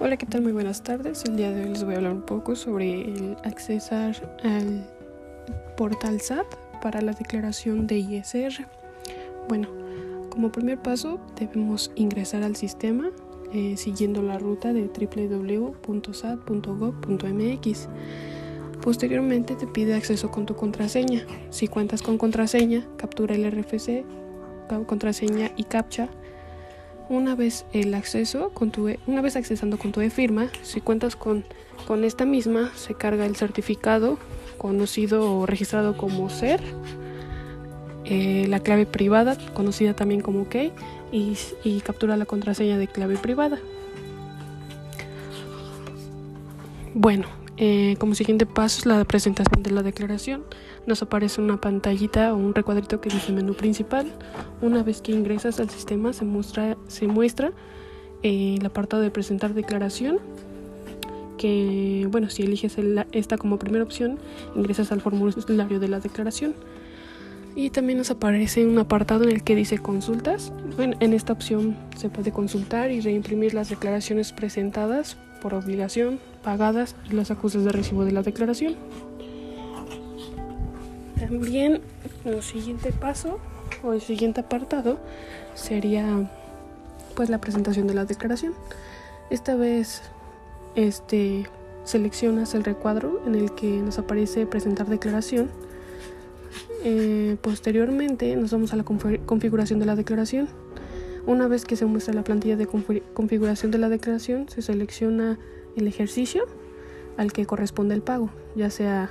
Hola, ¿qué tal? Muy buenas tardes. El día de hoy les voy a hablar un poco sobre el accesar al portal SAT para la declaración de ISR. Bueno, como primer paso debemos ingresar al sistema eh, siguiendo la ruta de www.sat.gov.mx. Posteriormente te pide acceso con tu contraseña. Si cuentas con contraseña, captura el RFC, contraseña y captcha una vez el acceso, con tu, e, una vez accesando con tu e-firma, si cuentas con, con esta misma, se carga el certificado conocido o registrado como SER, eh, la clave privada, conocida también como key, y, y captura la contraseña de clave privada. Bueno, eh, como siguiente paso es la presentación de la declaración. Nos aparece una pantallita o un recuadrito que dice menú principal. Una vez que ingresas al sistema se muestra, se muestra eh, el apartado de presentar declaración. Que bueno, si eliges esta como primera opción, ingresas al formulario de la declaración. Y también nos aparece un apartado en el que dice consultas. Bueno, en esta opción se puede consultar y reimprimir las declaraciones presentadas por obligación, pagadas y los acuses de recibo de la declaración. También el siguiente paso o el siguiente apartado sería pues la presentación de la declaración. Esta vez este seleccionas el recuadro en el que nos aparece presentar declaración. Eh, posteriormente nos vamos a la configuración de la declaración una vez que se muestra la plantilla de configuración de la declaración, se selecciona el ejercicio al que corresponde el pago, ya sea,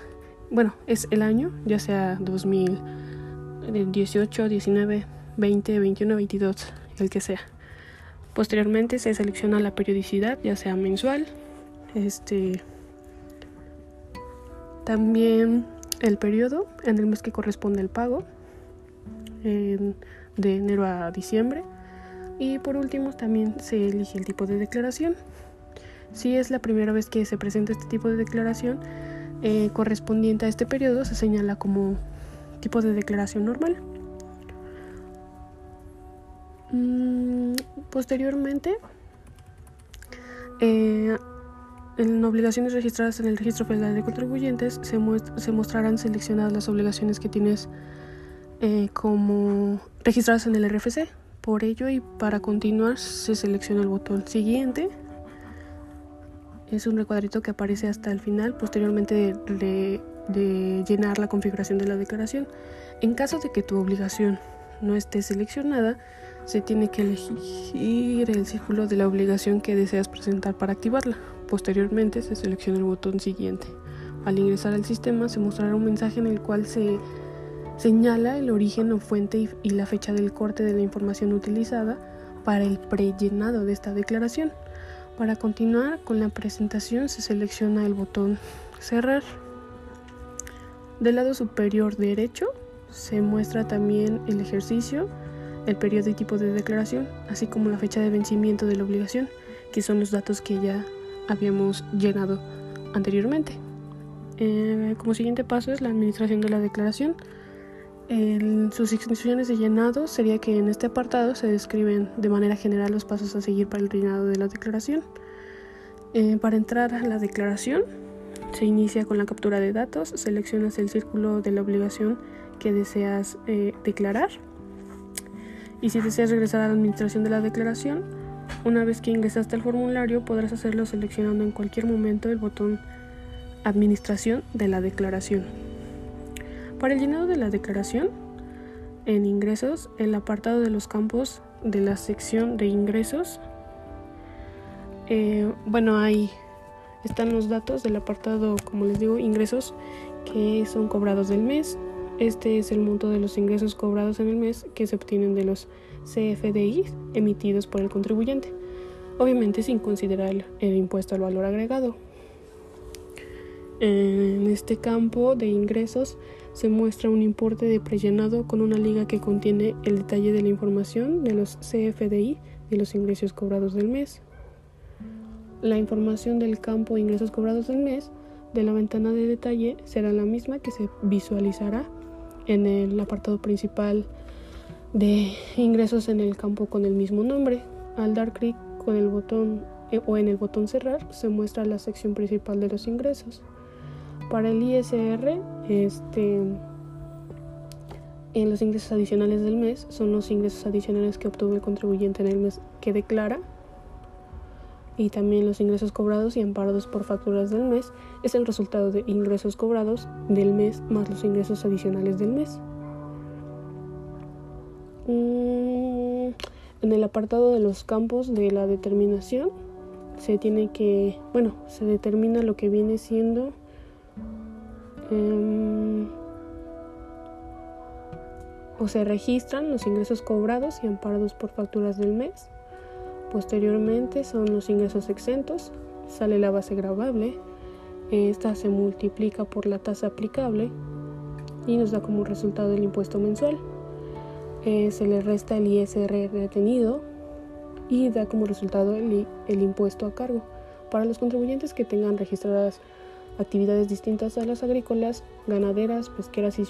bueno, es el año, ya sea 2018, 19, 20, 21, 22, el que sea. Posteriormente se selecciona la periodicidad, ya sea mensual, este también el periodo en el mes que corresponde el pago, de enero a diciembre y por último también se elige el tipo de declaración. Si es la primera vez que se presenta este tipo de declaración eh, correspondiente a este periodo, se señala como tipo de declaración normal. Mm, posteriormente, eh, en obligaciones registradas en el Registro Federal de Contribuyentes se, se mostrarán seleccionadas las obligaciones que tienes eh, como registradas en el RFC. Por ello y para continuar se selecciona el botón siguiente. Es un recuadrito que aparece hasta el final, posteriormente de, llenar la configuración de la declaración. En caso de que tu obligación no esté seleccionada, se tiene que elegir el círculo de la obligación que deseas presentar para activarla. Posteriormente se selecciona el botón siguiente. Al ingresar al sistema se mostrará un mensaje en el cual se Señala el origen o fuente y la fecha del corte de la información utilizada para el prellenado de esta declaración. Para continuar con la presentación se selecciona el botón Cerrar. Del lado superior derecho se muestra también el ejercicio, el periodo y tipo de declaración, así como la fecha de vencimiento de la obligación, que son los datos que ya habíamos llenado anteriormente. Eh, como siguiente paso es la administración de la declaración. Sus instrucciones de llenado sería que en este apartado se describen de manera general los pasos a seguir para el llenado de la declaración. Eh, para entrar a la declaración se inicia con la captura de datos, seleccionas el círculo de la obligación que deseas eh, declarar y si deseas regresar a la administración de la declaración, una vez que ingresaste al formulario podrás hacerlo seleccionando en cualquier momento el botón Administración de la declaración. Para el llenado de la declaración, en ingresos, el apartado de los campos de la sección de ingresos, eh, bueno, ahí están los datos del apartado, como les digo, ingresos que son cobrados del mes. Este es el monto de los ingresos cobrados en el mes que se obtienen de los CFDI emitidos por el contribuyente, obviamente sin considerar el impuesto al valor agregado. En este campo de ingresos se muestra un importe de prellenado con una liga que contiene el detalle de la información de los CFDI y los ingresos cobrados del mes. La información del campo de ingresos cobrados del mes de la ventana de detalle será la misma que se visualizará en el apartado principal de ingresos en el campo con el mismo nombre. Al dar clic con el botón eh, o en el botón cerrar se muestra la sección principal de los ingresos. Para el ISR, este, en los ingresos adicionales del mes son los ingresos adicionales que obtuvo el contribuyente en el mes que declara y también los ingresos cobrados y amparados por facturas del mes es el resultado de ingresos cobrados del mes más los ingresos adicionales del mes. Mm, en el apartado de los campos de la determinación se tiene que, bueno, se determina lo que viene siendo em, o se registran los ingresos cobrados y amparados por facturas del mes Posteriormente son los ingresos exentos, sale la base grabable, esta se multiplica por la tasa aplicable y nos da como resultado el impuesto mensual. Eh, se le resta el ISR retenido y da como resultado el impuesto a cargo. Para los contribuyentes que tengan registradas actividades distintas a las agrícolas, ganaderas, pesqueras y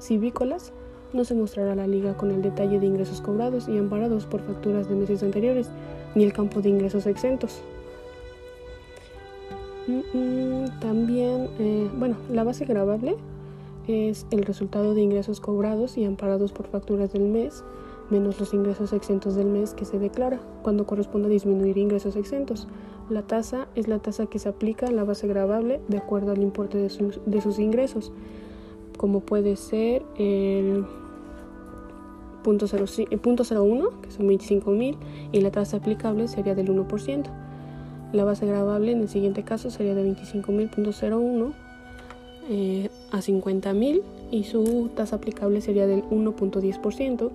civícolas, no se mostrará la liga con el detalle de ingresos cobrados y amparados por facturas de meses anteriores, ni el campo de ingresos exentos. Mm, mm, también, eh, bueno, la base grabable es el resultado de ingresos cobrados y amparados por facturas del mes, menos los ingresos exentos del mes que se declara, cuando corresponde a disminuir ingresos exentos. La tasa es la tasa que se aplica a la base grabable de acuerdo al importe de, de sus ingresos, como puede ser el .01, que son 25.000, y la tasa aplicable sería del 1%. La base grabable en el siguiente caso sería de 25.000.01 eh, a 50.000 y su tasa aplicable sería del 1.10%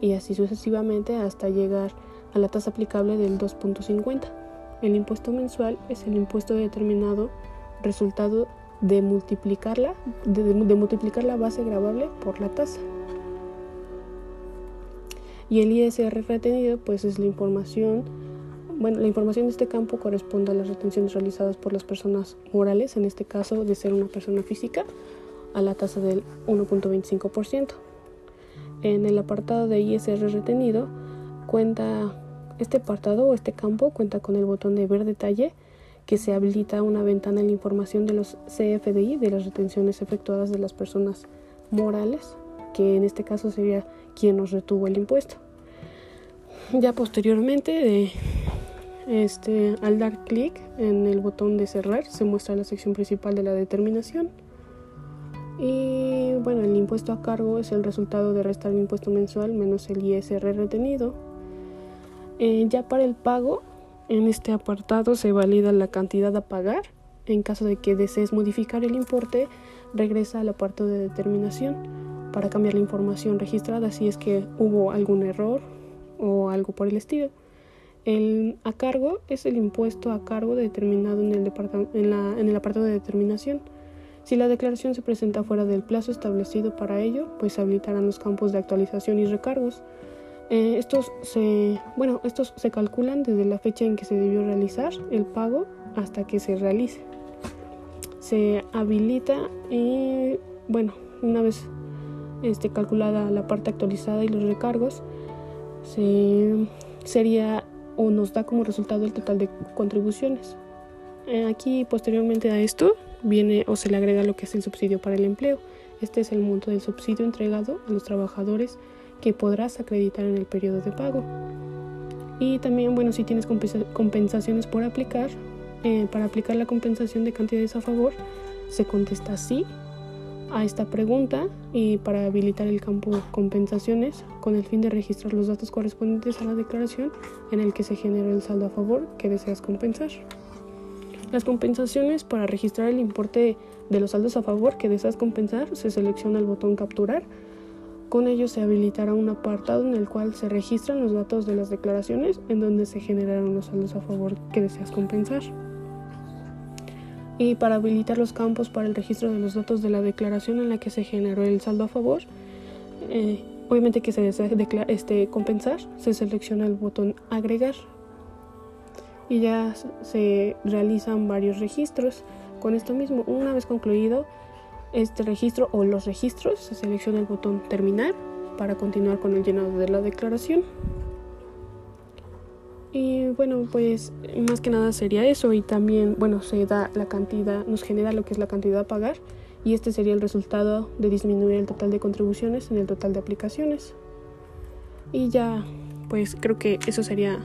y así sucesivamente hasta llegar a la tasa aplicable del 2.50. El impuesto mensual es el impuesto determinado resultado de multiplicarla, de multiplicar la base grabable por la tasa. Y el ISR retenido pues es la información, bueno, la información de este campo corresponde a las retenciones realizadas por las personas morales, en este caso de ser una persona física, a la tasa del 1.25%. En el apartado de ISR retenido cuenta este apartado o este campo cuenta con el botón de ver detalle que se habilita una ventana en la información de los CFDI de las retenciones efectuadas de las personas morales, que en este caso sería quien nos retuvo el impuesto. Ya posteriormente, este, al dar clic en el botón de cerrar, se muestra la sección principal de la determinación. Y bueno, el impuesto a cargo es el resultado de restar el impuesto mensual menos el ISR retenido. Eh, ya para el pago, en este apartado se valida la cantidad a pagar. En caso de que desees modificar el importe, regresa al apartado de determinación para cambiar la información registrada si es que hubo algún error o algo por el estilo. El a cargo es el impuesto a cargo determinado en el, en, en el apartado de determinación. Si la declaración se presenta fuera del plazo establecido para ello, pues se habilitarán los campos de actualización y recargos. Eh, estos, se, bueno, estos se calculan desde la fecha en que se debió realizar el pago hasta que se realice. Se habilita y, bueno, una vez este, calculada la parte actualizada y los recargos, se, sería o nos da como resultado el total de contribuciones. Eh, aquí posteriormente a esto viene o se le agrega lo que es el subsidio para el empleo. Este es el monto del subsidio entregado a los trabajadores que podrás acreditar en el periodo de pago. Y también, bueno, si tienes compensaciones por aplicar, eh, para aplicar la compensación de cantidades a favor, se contesta sí a esta pregunta y para habilitar el campo compensaciones con el fin de registrar los datos correspondientes a la declaración en el que se generó el saldo a favor que deseas compensar. Las compensaciones para registrar el importe de los saldos a favor que deseas compensar se selecciona el botón capturar. Con ello se habilitará un apartado en el cual se registran los datos de las declaraciones en donde se generaron los saldos a favor que deseas compensar y para habilitar los campos para el registro de los datos de la declaración en la que se generó el saldo a favor. Eh, obviamente que se desea este, compensar, se selecciona el botón agregar y ya se realizan varios registros. Con esto mismo, una vez concluido este registro o los registros, se selecciona el botón terminar para continuar con el llenado de la declaración. Y bueno, pues más que nada sería eso y también, bueno, se da la cantidad, nos genera lo que es la cantidad a pagar y este sería el resultado de disminuir el total de contribuciones en el total de aplicaciones. Y ya, pues creo que eso sería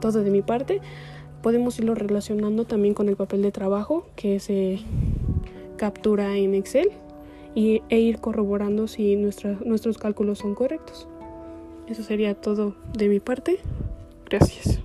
todo de mi parte. Podemos irlo relacionando también con el papel de trabajo que se captura en Excel y, e ir corroborando si nuestros cálculos son correctos. Eso sería todo de mi parte. Gracias.